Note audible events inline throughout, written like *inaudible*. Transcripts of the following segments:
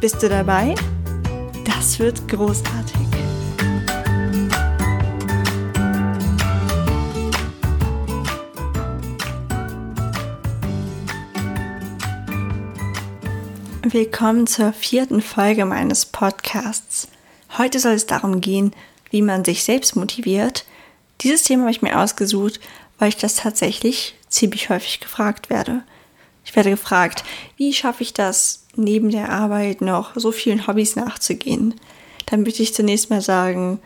Bist du dabei? Das wird großartig. Willkommen zur vierten Folge meines Podcasts. Heute soll es darum gehen, wie man sich selbst motiviert. Dieses Thema habe ich mir ausgesucht, weil ich das tatsächlich ziemlich häufig gefragt werde. Ich werde gefragt, wie schaffe ich das, neben der Arbeit noch so vielen Hobbys nachzugehen? Dann möchte ich zunächst mal sagen,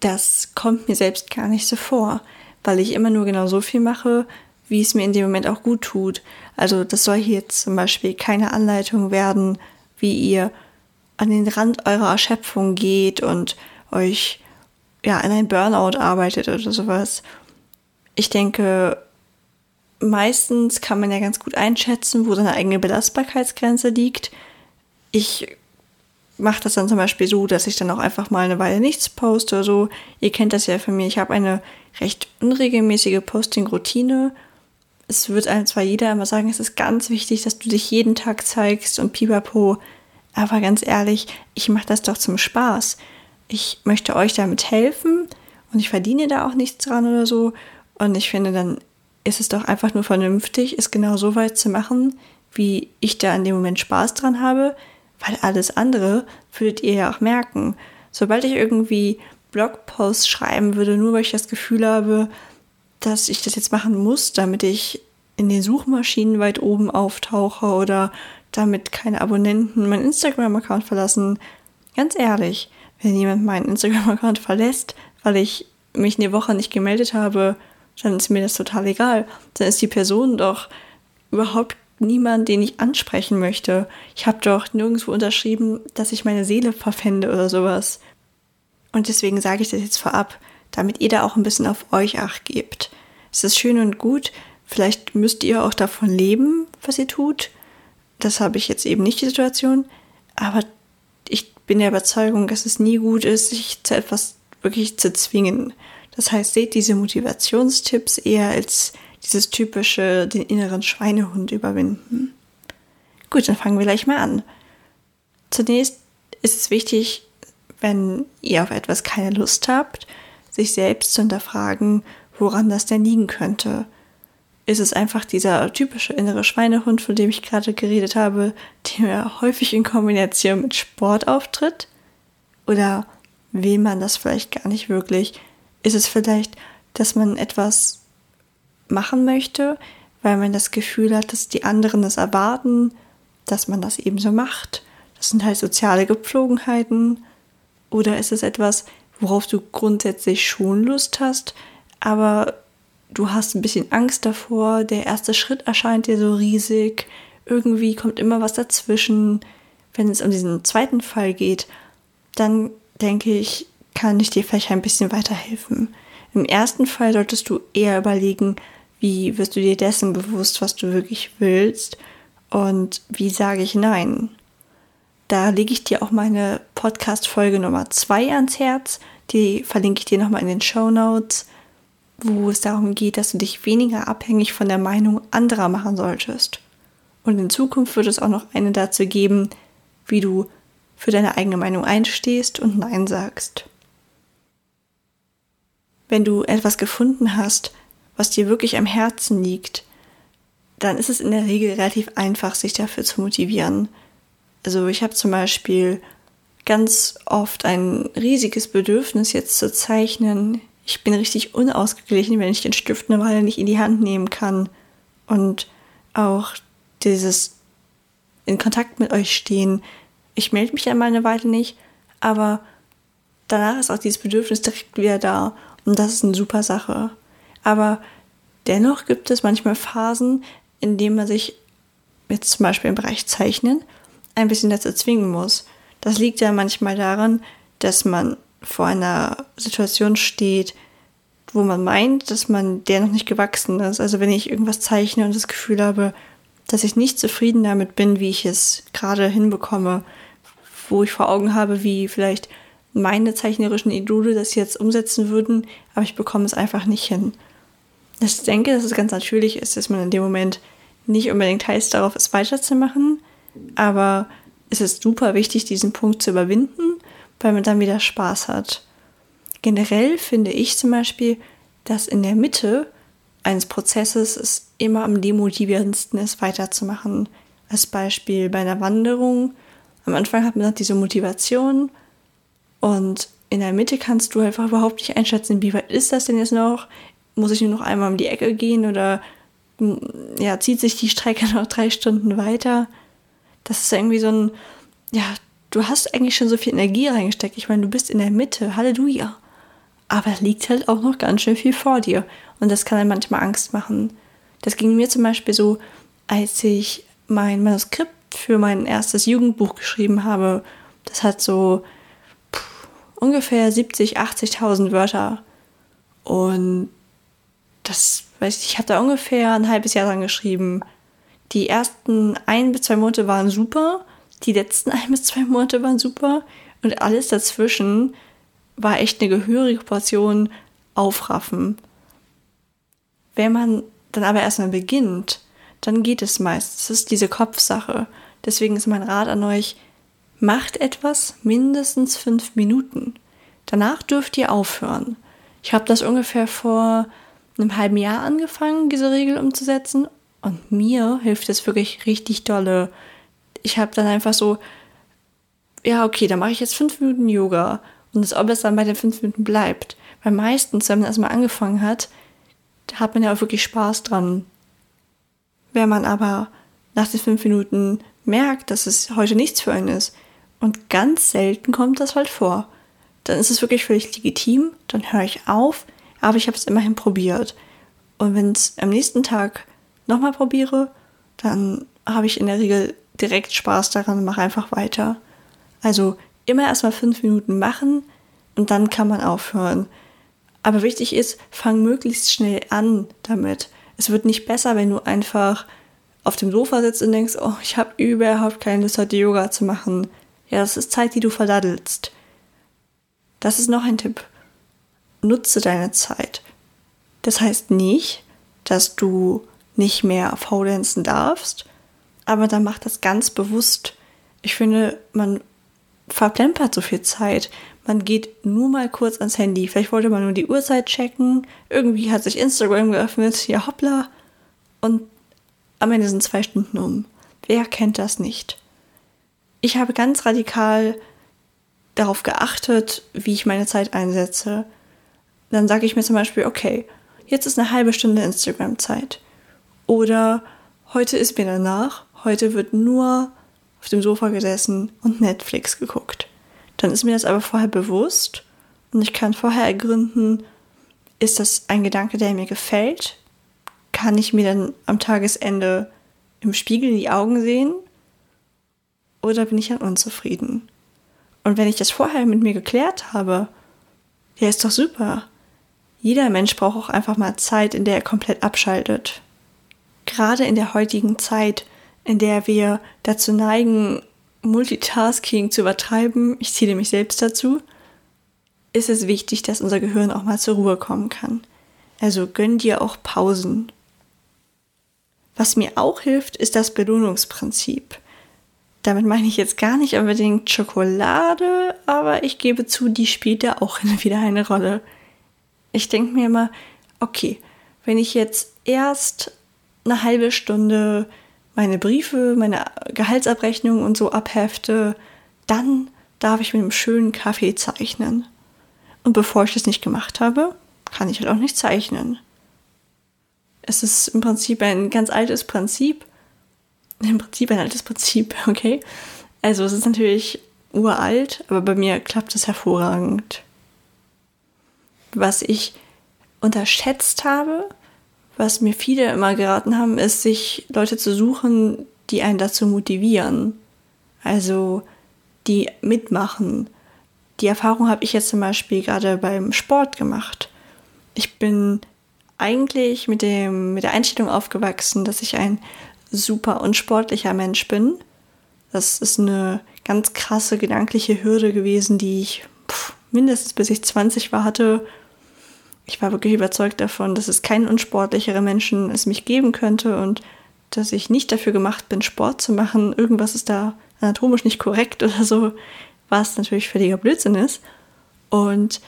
das kommt mir selbst gar nicht so vor, weil ich immer nur genau so viel mache, wie es mir in dem Moment auch gut tut. Also das soll hier zum Beispiel keine Anleitung werden, wie ihr an den Rand eurer Erschöpfung geht und euch ja an ein Burnout arbeitet oder sowas. Ich denke, meistens kann man ja ganz gut einschätzen, wo seine eigene Belastbarkeitsgrenze liegt. Ich mache das dann zum Beispiel so, dass ich dann auch einfach mal eine Weile nichts poste oder so. Ihr kennt das ja von mir. Ich habe eine recht unregelmäßige Posting-Routine. Es wird einem zwar jeder immer sagen, es ist ganz wichtig, dass du dich jeden Tag zeigst und pipapo. Aber ganz ehrlich, ich mache das doch zum Spaß. Ich möchte euch damit helfen und ich verdiene da auch nichts dran oder so. Und ich finde, dann ist es doch einfach nur vernünftig, es genau so weit zu machen, wie ich da in dem Moment Spaß dran habe, weil alles andere würdet ihr ja auch merken. Sobald ich irgendwie Blogposts schreiben würde, nur weil ich das Gefühl habe, dass ich das jetzt machen muss, damit ich in den Suchmaschinen weit oben auftauche oder damit keine Abonnenten meinen Instagram-Account verlassen. Ganz ehrlich, wenn jemand meinen Instagram-Account verlässt, weil ich mich eine Woche nicht gemeldet habe, dann ist mir das total egal. Dann ist die Person doch überhaupt niemand, den ich ansprechen möchte. Ich habe doch nirgendwo unterschrieben, dass ich meine Seele verfände oder sowas. Und deswegen sage ich das jetzt vorab, damit ihr da auch ein bisschen auf euch acht gebt. Es ist schön und gut, vielleicht müsst ihr auch davon leben, was ihr tut. Das habe ich jetzt eben nicht die Situation, aber ich bin der Überzeugung, dass es nie gut ist, sich zu etwas wirklich zu zwingen. Das heißt, seht diese Motivationstipps eher als dieses typische, den inneren Schweinehund überwinden. Gut, dann fangen wir gleich mal an. Zunächst ist es wichtig, wenn ihr auf etwas keine Lust habt, sich selbst zu hinterfragen, woran das denn liegen könnte. Ist es einfach dieser typische innere Schweinehund, von dem ich gerade geredet habe, der häufig in Kombination mit Sport auftritt? Oder will man das vielleicht gar nicht wirklich? Ist es vielleicht, dass man etwas machen möchte, weil man das Gefühl hat, dass die anderen es erwarten, dass man das ebenso macht? Das sind halt soziale Gepflogenheiten. Oder ist es etwas, worauf du grundsätzlich schon Lust hast, aber du hast ein bisschen Angst davor, der erste Schritt erscheint dir so riesig, irgendwie kommt immer was dazwischen. Wenn es um diesen zweiten Fall geht, dann denke ich, kann ich dir vielleicht ein bisschen weiterhelfen. Im ersten Fall solltest du eher überlegen, wie wirst du dir dessen bewusst, was du wirklich willst und wie sage ich Nein. Da lege ich dir auch meine Podcast-Folge Nummer 2 ans Herz. Die verlinke ich dir nochmal in den Show Notes, wo es darum geht, dass du dich weniger abhängig von der Meinung anderer machen solltest. Und in Zukunft wird es auch noch eine dazu geben, wie du für deine eigene Meinung einstehst und Nein sagst wenn du etwas gefunden hast, was dir wirklich am Herzen liegt, dann ist es in der Regel relativ einfach, sich dafür zu motivieren. Also ich habe zum Beispiel ganz oft ein riesiges Bedürfnis jetzt zu zeichnen. Ich bin richtig unausgeglichen, wenn ich den Stift eine Weile nicht in die Hand nehmen kann. Und auch dieses in Kontakt mit euch stehen. Ich melde mich ja mal eine Weile nicht, aber danach ist auch dieses Bedürfnis direkt wieder da. Und das ist eine super Sache. Aber dennoch gibt es manchmal Phasen, in denen man sich jetzt zum Beispiel im Bereich Zeichnen ein bisschen dazu zwingen muss. Das liegt ja manchmal daran, dass man vor einer Situation steht, wo man meint, dass man der noch nicht gewachsen ist. Also wenn ich irgendwas zeichne und das Gefühl habe, dass ich nicht zufrieden damit bin, wie ich es gerade hinbekomme, wo ich vor Augen habe, wie vielleicht meine zeichnerischen Idole das jetzt umsetzen würden, aber ich bekomme es einfach nicht hin. Ich denke, dass es ganz natürlich ist, dass man in dem Moment nicht unbedingt heißt, darauf es weiterzumachen, aber es ist super wichtig, diesen Punkt zu überwinden, weil man dann wieder Spaß hat. Generell finde ich zum Beispiel, dass in der Mitte eines Prozesses es immer am demotivierendsten ist, weiterzumachen. Als Beispiel bei einer Wanderung. Am Anfang hat man diese Motivation und in der Mitte kannst du einfach überhaupt nicht einschätzen, wie weit ist das denn jetzt noch? Muss ich nur noch einmal um die Ecke gehen oder ja, zieht sich die Strecke *laughs* noch drei Stunden weiter? Das ist irgendwie so ein, ja, du hast eigentlich schon so viel Energie reingesteckt. Ich meine, du bist in der Mitte, Halleluja. Aber es liegt halt auch noch ganz schön viel vor dir. Und das kann dann manchmal Angst machen. Das ging mir zum Beispiel so, als ich mein Manuskript für mein erstes Jugendbuch geschrieben habe. Das hat so ungefähr 70, 80.000 Wörter. Und das, weiß ich, ich habe da ungefähr ein halbes Jahr dran geschrieben. Die ersten ein bis zwei Monate waren super. Die letzten *laughs* ein bis zwei Monate waren super. Und alles dazwischen war echt eine gehörige Portion Aufraffen. Wenn man dann aber erstmal beginnt, dann geht es meist. Es ist diese Kopfsache. Deswegen ist mein Rat an euch, macht etwas mindestens fünf Minuten. Danach dürft ihr aufhören. Ich habe das ungefähr vor einem halben Jahr angefangen, diese Regel umzusetzen. Und mir hilft es wirklich richtig dolle. Ich habe dann einfach so, ja, okay, dann mache ich jetzt fünf Minuten Yoga. Und das, ob es dann bei den fünf Minuten bleibt. Weil meistens, wenn man erstmal angefangen hat, hat man ja auch wirklich Spaß dran. Wenn man aber nach den fünf Minuten merkt, dass es heute nichts für einen ist, und ganz selten kommt das halt vor, dann ist es wirklich völlig legitim, dann höre ich auf, aber ich habe es immerhin probiert. Und wenn es am nächsten Tag nochmal probiere, dann habe ich in der Regel direkt Spaß daran und mache einfach weiter. Also immer erstmal fünf Minuten machen und dann kann man aufhören. Aber wichtig ist, fang möglichst schnell an damit. Es wird nicht besser, wenn du einfach auf dem Sofa sitzt und denkst, oh, ich habe überhaupt keine Lust, heute Yoga zu machen. Ja, das ist Zeit, die du verdaddelst. Das ist noch ein Tipp. Nutze deine Zeit. Das heißt nicht, dass du nicht mehr faulenzen darfst, aber dann mach das ganz bewusst. Ich finde, man verplempert so viel Zeit. Man geht nur mal kurz ans Handy. Vielleicht wollte man nur die Uhrzeit checken. Irgendwie hat sich Instagram geöffnet. Ja, hoppla. Und am Ende sind zwei Stunden um. Wer kennt das nicht? Ich habe ganz radikal darauf geachtet, wie ich meine Zeit einsetze. Dann sage ich mir zum Beispiel, okay, jetzt ist eine halbe Stunde Instagram-Zeit. Oder heute ist mir danach, heute wird nur auf dem Sofa gesessen und Netflix geguckt. Dann ist mir das aber vorher bewusst und ich kann vorher ergründen, ist das ein Gedanke, der mir gefällt? Kann ich mir dann am Tagesende im Spiegel in die Augen sehen? Oder bin ich dann unzufrieden? Und wenn ich das vorher mit mir geklärt habe, ja, ist doch super. Jeder Mensch braucht auch einfach mal Zeit, in der er komplett abschaltet. Gerade in der heutigen Zeit, in der wir dazu neigen, Multitasking zu übertreiben, ich zähle mich selbst dazu, ist es wichtig, dass unser Gehirn auch mal zur Ruhe kommen kann. Also gönn dir auch Pausen. Was mir auch hilft, ist das Belohnungsprinzip. Damit meine ich jetzt gar nicht unbedingt Schokolade, aber ich gebe zu, die spielt da auch *laughs* wieder eine Rolle. Ich denke mir immer, okay, wenn ich jetzt erst eine halbe Stunde meine Briefe, meine Gehaltsabrechnung und so abhefte, dann darf ich mit einem schönen Kaffee zeichnen. Und bevor ich das nicht gemacht habe, kann ich halt auch nicht zeichnen. Es ist im Prinzip ein ganz altes Prinzip. Im Prinzip ein altes Prinzip, *laughs* okay? Also es ist natürlich uralt, aber bei mir klappt es hervorragend. Was ich unterschätzt habe, was mir viele immer geraten haben, ist, sich Leute zu suchen, die einen dazu motivieren. Also die mitmachen. Die Erfahrung habe ich jetzt zum Beispiel gerade beim Sport gemacht. Ich bin eigentlich mit, dem, mit der Einstellung aufgewachsen, dass ich ein super unsportlicher Mensch bin. Das ist eine ganz krasse gedankliche Hürde gewesen, die ich pff, mindestens bis ich 20 war hatte. Ich war wirklich überzeugt davon, dass es keinen unsportlicheren Menschen es mich geben könnte und dass ich nicht dafür gemacht bin, Sport zu machen. Irgendwas ist da anatomisch nicht korrekt oder so, was natürlich völliger Blödsinn ist. Und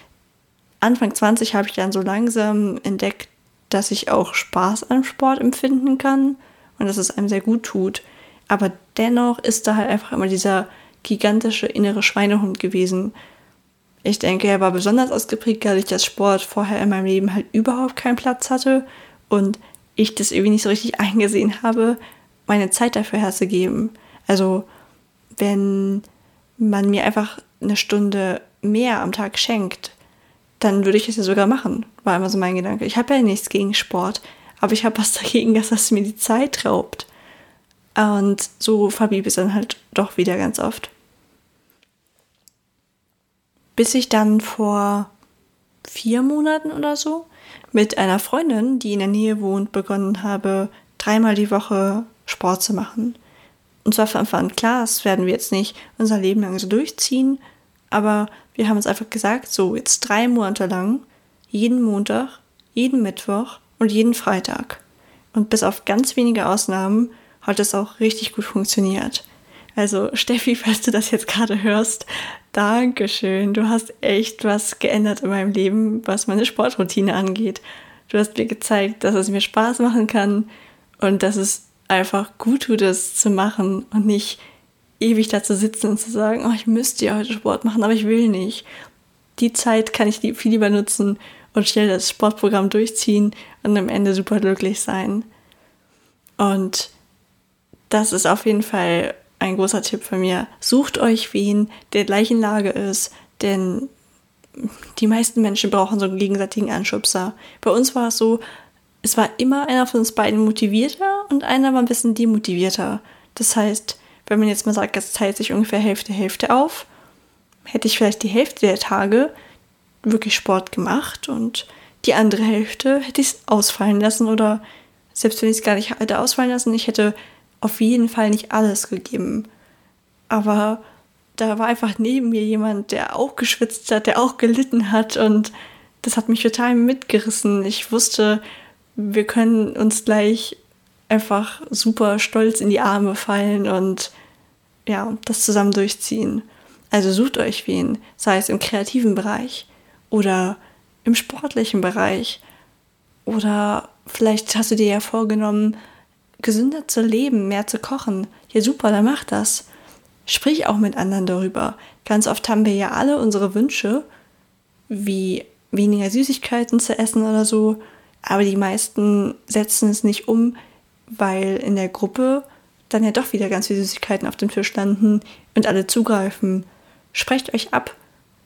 Anfang 20 habe ich dann so langsam entdeckt, dass ich auch Spaß am Sport empfinden kann und dass es einem sehr gut tut. Aber dennoch ist da halt einfach immer dieser gigantische innere Schweinehund gewesen. Ich denke, er war besonders ausgeprägt, weil ich das Sport vorher in meinem Leben halt überhaupt keinen Platz hatte und ich das irgendwie nicht so richtig *laughs* eingesehen habe, meine Zeit dafür herzugeben. Also, wenn man mir einfach eine Stunde mehr am Tag schenkt, dann würde ich es ja sogar machen, war immer so mein Gedanke. Ich habe ja nichts gegen Sport, aber ich habe was dagegen, dass das mir die Zeit raubt. Und so verblieb es dann halt doch wieder ganz oft. Bis ich dann vor vier Monaten oder so mit einer Freundin, die in der Nähe wohnt, begonnen habe, dreimal die Woche Sport zu machen. Und zwar von Anfang an klar, das werden wir jetzt nicht unser Leben lang so durchziehen, aber wir haben uns einfach gesagt, so jetzt drei Monate lang, jeden Montag, jeden Mittwoch und jeden Freitag. Und bis auf ganz wenige Ausnahmen hat es auch richtig gut funktioniert. Also *laughs* Steffi, falls du das jetzt gerade hörst, Dankeschön. Du hast echt was geändert in meinem Leben, was meine Sportroutine angeht. Du hast mir gezeigt, dass es mir Spaß machen kann und dass es einfach gut tut, es zu machen und nicht ewig da zu sitzen und zu sagen, oh, ich müsste ja heute Sport machen, aber ich will nicht. Die Zeit kann ich viel lieber nutzen und schnell das Sportprogramm durchziehen und am Ende super glücklich sein. Und das ist auf jeden Fall ein großer Tipp von mir. Sucht euch wen, der gleichen Lage ist, denn die meisten Menschen brauchen so einen gegenseitigen Anschubser. Bei uns war es so, es war immer einer von uns beiden motivierter und einer war ein bisschen demotivierter. Das heißt, wenn man jetzt mal sagt, es teilt sich ungefähr Hälfte, Hälfte auf, hätte ich vielleicht die Hälfte der Tage wirklich Sport gemacht und die andere Hälfte hätte ich ausfallen lassen oder selbst wenn ich es gar nicht hätte ausfallen lassen, ich hätte auf jeden Fall nicht alles gegeben. Aber da war einfach neben mir jemand, der auch geschwitzt hat, der auch gelitten hat und das hat mich total mitgerissen. Ich wusste, wir können uns gleich einfach super stolz in die Arme fallen und ja, das zusammen durchziehen. Also sucht euch wen, sei es im kreativen Bereich oder im sportlichen Bereich oder vielleicht hast du dir ja vorgenommen, gesünder zu leben, mehr zu kochen. Ja, super, dann mach das. Sprich auch mit anderen darüber. Ganz oft haben wir ja alle unsere Wünsche, wie weniger Süßigkeiten zu essen oder so, aber die meisten setzen es nicht um, weil in der Gruppe dann ja doch wieder ganz viele Süßigkeiten auf dem Tisch landen und alle zugreifen. Sprecht euch ab.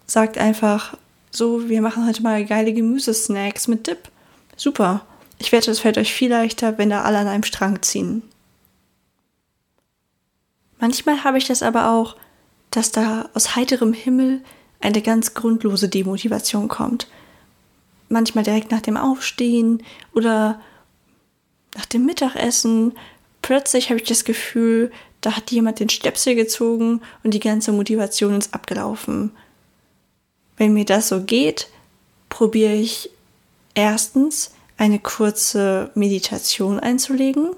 Sagt einfach, so, wir machen heute mal geile Gemüsesnacks mit Dip. Super. Ich wette, es fällt euch viel leichter, wenn da alle an einem Strang ziehen. Manchmal habe ich das aber auch, dass da aus heiterem Himmel eine ganz grundlose Demotivation kommt. Manchmal direkt nach dem Aufstehen oder nach dem Mittagessen. Plötzlich habe ich das Gefühl, da hat jemand den Stöpsel gezogen und die ganze Motivation ist abgelaufen. Wenn mir das so geht, probiere ich erstens eine kurze Meditation einzulegen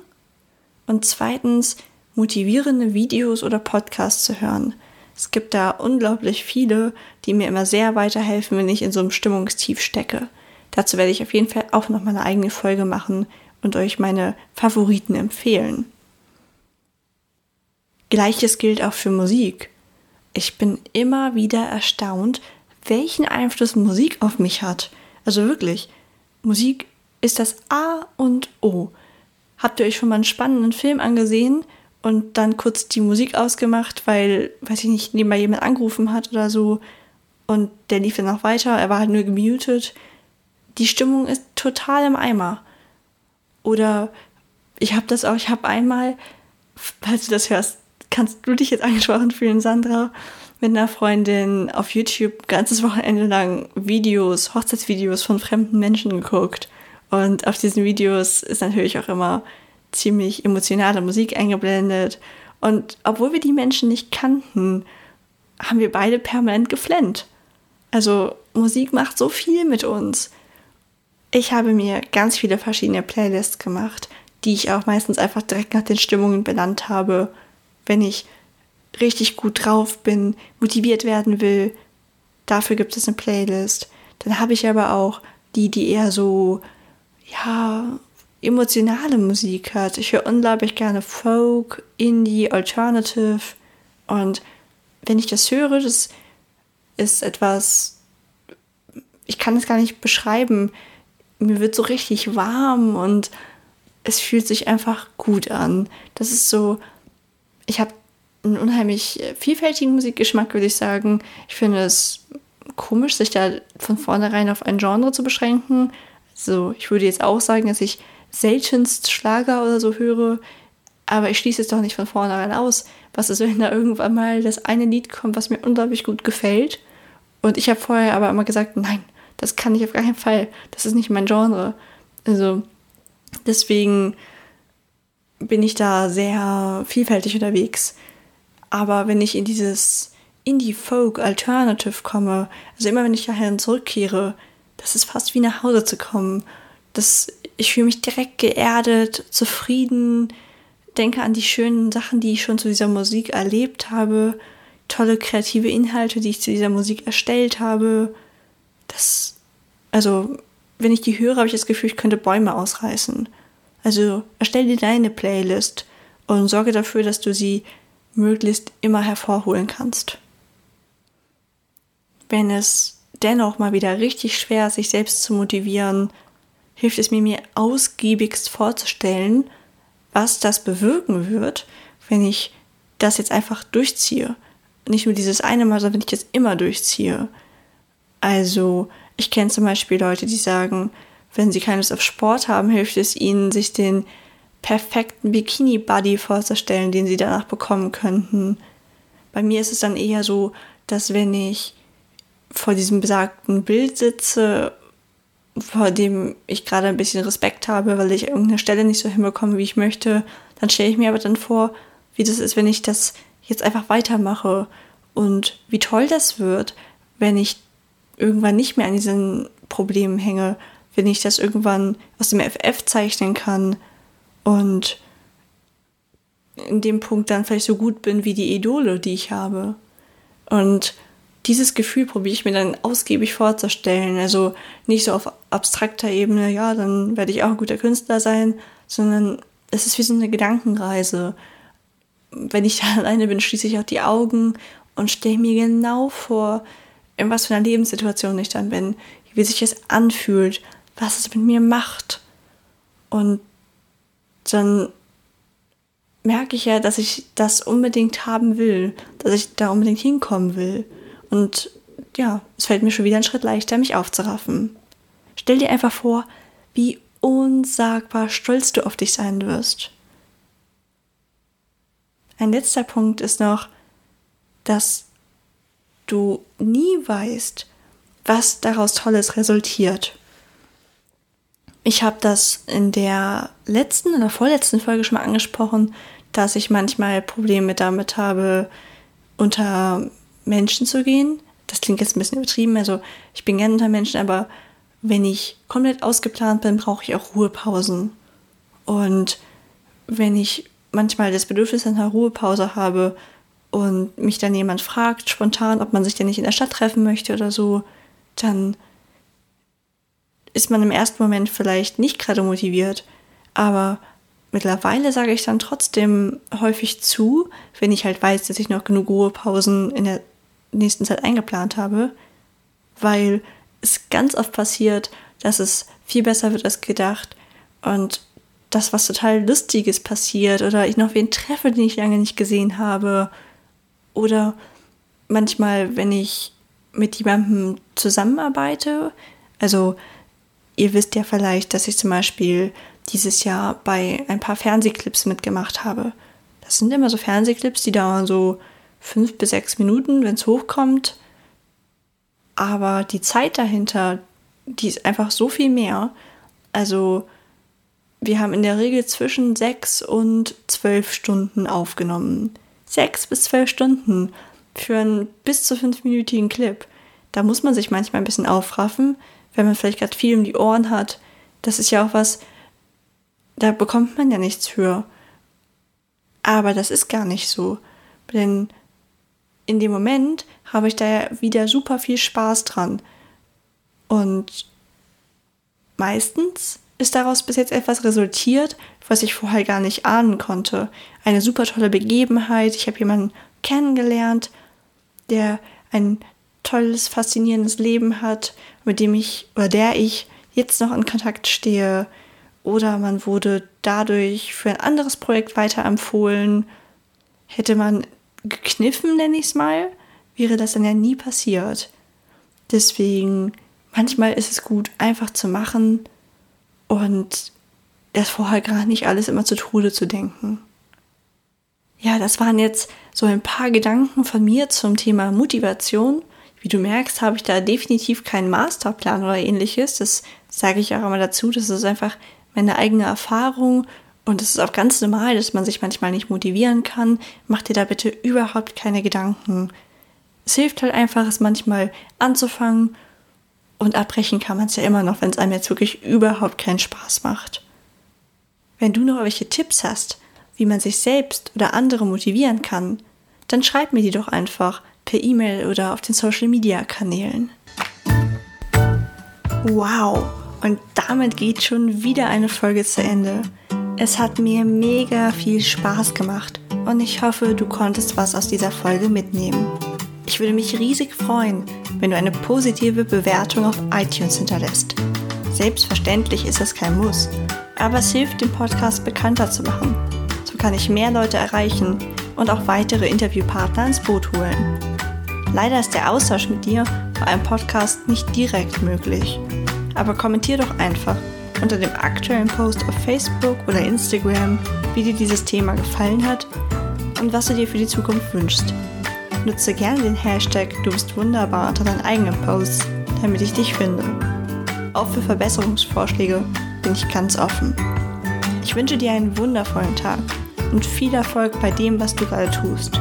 und zweitens motivierende Videos oder Podcasts zu hören. Es gibt da unglaublich viele, die mir immer sehr weiterhelfen, wenn ich in so einem Stimmungstief stecke. Dazu werde ich auf jeden Fall auch noch mal eine eigene Folge machen und euch meine Favoriten empfehlen. Gleiches gilt auch für Musik. Ich bin immer wieder erstaunt, welchen Einfluss Musik auf mich hat. Also wirklich, Musik ist das A und O. Habt ihr euch schon mal einen spannenden Film angesehen und dann kurz die Musik ausgemacht, weil, weiß ich nicht, nebenbei jemand angerufen hat oder so und der lief dann noch weiter, er war halt nur gemutet. Die Stimmung ist total im Eimer. Oder ich habe das auch, ich habe einmal, falls du das hörst, kannst du dich jetzt angesprochen fühlen, Sandra, mit einer Freundin auf YouTube ganzes Wochenende lang Videos, Hochzeitsvideos von fremden Menschen geguckt. Und auf diesen Videos ist natürlich auch immer ziemlich emotionale Musik eingeblendet. Und obwohl wir die Menschen nicht kannten, haben wir beide permanent geflennt. Also Musik macht so viel mit uns. Ich habe mir ganz viele verschiedene Playlists gemacht, die ich auch meistens einfach direkt nach den Stimmungen benannt habe, wenn ich richtig gut drauf bin, motiviert werden will. Dafür gibt es eine Playlist. Dann habe ich aber auch die, die eher so, ja, emotionale Musik hat. Ich höre unglaublich gerne Folk, Indie, Alternative. Und wenn ich das höre, das ist etwas, ich kann es gar nicht beschreiben. Mir wird so richtig warm und es fühlt sich einfach gut an. Das ist so, ich habe einen unheimlich vielfältigen Musikgeschmack, würde ich sagen. Ich finde es komisch, sich da von vornherein auf ein Genre zu beschränken. Also ich würde jetzt auch sagen, dass ich seltenst Schlager oder so höre, aber ich schließe es doch nicht von vornherein aus. Was ist, wenn da irgendwann mal das eine Lied kommt, was mir unglaublich gut gefällt? Und ich habe vorher aber immer gesagt, nein, das kann ich auf gar keinen Fall. Das ist nicht mein Genre. Also deswegen bin ich da sehr vielfältig unterwegs. Aber wenn ich in dieses Indie-Folk-Alternative komme, also immer wenn ich dahin zurückkehre, das ist fast wie nach Hause zu kommen. Das, ich fühle mich direkt geerdet, zufrieden, denke an die schönen Sachen, die ich schon zu dieser Musik erlebt habe, tolle kreative Inhalte, die ich zu dieser Musik erstellt habe. Das, also, wenn ich die höre, habe ich das Gefühl, ich könnte Bäume ausreißen. Also, erstell dir deine Playlist und sorge dafür, dass du sie möglichst immer hervorholen kannst. Wenn es dennoch mal wieder richtig schwer ist, sich selbst zu motivieren, hilft es mir, mir ausgiebigst vorzustellen, was das bewirken wird, wenn ich das jetzt einfach durchziehe. Nicht nur dieses eine Mal, sondern wenn ich das immer durchziehe. Also, ich kenne zum Beispiel Leute, die sagen, wenn sie keine Lust auf Sport haben, hilft es ihnen, sich den perfekten Bikini-Buddy vorzustellen, den sie danach bekommen könnten. Bei mir ist es dann eher so, dass wenn ich vor diesem besagten Bild sitze, vor dem ich gerade ein bisschen Respekt habe, weil ich irgendeine Stelle nicht so hinbekomme, wie ich möchte, dann stelle ich mir aber dann vor, wie das ist, wenn ich das jetzt einfach weitermache und wie toll das wird, wenn ich irgendwann nicht mehr an diesen Problemen hänge, wenn ich das irgendwann aus dem FF zeichnen kann und in dem Punkt dann vielleicht so gut bin wie die Idole, die ich habe. Und dieses Gefühl probiere ich mir dann ausgiebig vorzustellen. Also nicht so auf abstrakter Ebene, ja, dann werde ich auch ein guter Künstler sein, sondern es ist wie so eine Gedankenreise. Wenn ich da *laughs* alleine bin, schließe ich auch die Augen und stelle mir genau vor, in was für einer Lebenssituation ich dann bin, wie sich es anfühlt, was es mit mir macht. Und dann merke ich ja, dass ich das unbedingt haben will, dass ich da unbedingt hinkommen will. Und ja, es fällt mir schon wieder ein Schritt leichter, mich aufzuraffen. Stell dir einfach vor, wie unsagbar stolz du auf dich sein wirst. Ein letzter Punkt ist noch, dass du nie weißt, was daraus Tolles resultiert. Ich habe das in der letzten oder vorletzten Folge schon mal angesprochen, dass ich manchmal Probleme damit habe, unter Menschen zu gehen. Das klingt jetzt ein bisschen übertrieben. Also ich bin gerne unter Menschen, aber wenn ich komplett ausgeplant bin, brauche ich auch Ruhepausen. Und wenn ich manchmal das Bedürfnis einer Ruhepause habe und mich dann jemand fragt, spontan, ob man sich denn nicht in der Stadt treffen möchte oder so, dann ist man im ersten Moment vielleicht nicht gerade motiviert. Aber mittlerweile sage ich dann trotzdem häufig zu, wenn ich halt weiß, dass ich noch genug Ruhepausen in der nächsten Zeit eingeplant habe, weil es ganz oft passiert, dass es viel besser wird als gedacht und das, was total Lustiges passiert oder ich noch wen treffe, den ich lange nicht gesehen habe oder manchmal, wenn ich mit jemandem zusammenarbeite, also ihr wisst ja vielleicht, dass ich zum Beispiel dieses Jahr bei ein paar Fernsehclips mitgemacht habe. Das sind immer so Fernsehclips, die dauern so fünf bis sechs Minuten, wenn es hochkommt. Aber die Zeit dahinter, die ist einfach so viel mehr. Also wir haben in der Regel zwischen sechs und zwölf Stunden aufgenommen. Sechs bis zwölf Stunden für einen bis zu fünfminütigen Clip. Da muss man sich manchmal ein bisschen aufraffen, wenn man vielleicht gerade viel um die Ohren hat. Das ist ja auch was, da bekommt man ja nichts für. Aber das ist gar nicht so. Denn in dem Moment habe ich da ja wieder super viel Spaß dran. Und meistens ist daraus bis jetzt etwas resultiert, was ich vorher gar nicht ahnen konnte. Eine super tolle Begebenheit. Ich habe jemanden kennengelernt, der ein tolles, faszinierendes Leben hat, mit dem ich oder der ich jetzt noch in Kontakt stehe. Oder man wurde dadurch für ein anderes Projekt weiterempfohlen. Hätte man gekniffen, nenne ich es mal, wäre das dann ja nie passiert. Deswegen, manchmal ist es gut, einfach zu machen und das vorher gar nicht alles immer zu Tode zu denken. Ja, das waren jetzt so ein paar Gedanken von mir zum Thema Motivation. Wie du merkst, habe ich da definitiv keinen Masterplan oder ähnliches. Das sage ich auch immer dazu. Das ist einfach meine eigene Erfahrung und es ist auch ganz normal, dass man sich manchmal nicht motivieren kann. Mach dir da bitte überhaupt keine Gedanken. Es hilft halt einfach, es manchmal anzufangen und abbrechen kann man es ja immer noch, wenn es einem jetzt wirklich überhaupt keinen Spaß macht. Wenn du noch welche Tipps hast, wie man sich selbst oder andere motivieren kann, dann schreib mir die doch einfach per E-Mail oder auf den Social Media Kanälen. Wow, und damit geht schon wieder eine Folge zu Ende. Es hat mir mega viel Spaß gemacht und ich hoffe, du konntest was aus dieser Folge mitnehmen. Ich würde mich riesig freuen, wenn du eine positive Bewertung auf iTunes hinterlässt. Selbstverständlich ist es kein Muss, aber es hilft, den Podcast bekannter zu machen. So kann ich mehr Leute erreichen und auch weitere Interviewpartner ins Boot holen. Leider ist der Austausch mit dir bei einem Podcast nicht direkt möglich. Aber kommentier doch einfach unter dem aktuellen Post auf Facebook oder Instagram, wie dir dieses Thema gefallen hat und was du dir für die Zukunft wünschst. Nutze gerne den Hashtag Du bist wunderbar unter deinen eigenen Posts, damit ich dich finde. Auch für Verbesserungsvorschläge bin ich ganz offen. Ich wünsche dir einen wundervollen Tag und viel Erfolg bei dem, was du gerade tust.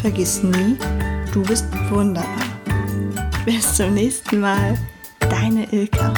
Vergiss nie, du bist wunderbar. Bis zum nächsten Mal, deine Ilka.